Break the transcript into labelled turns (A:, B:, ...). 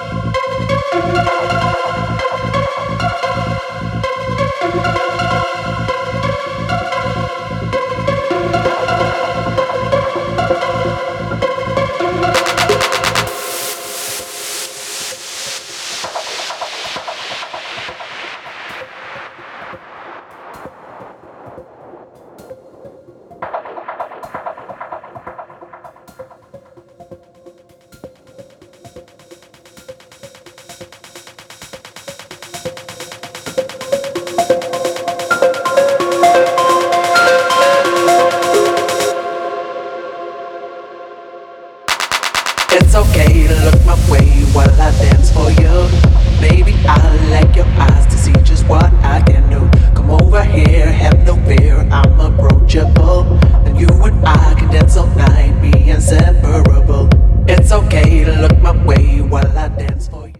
A: you. It's okay to look my way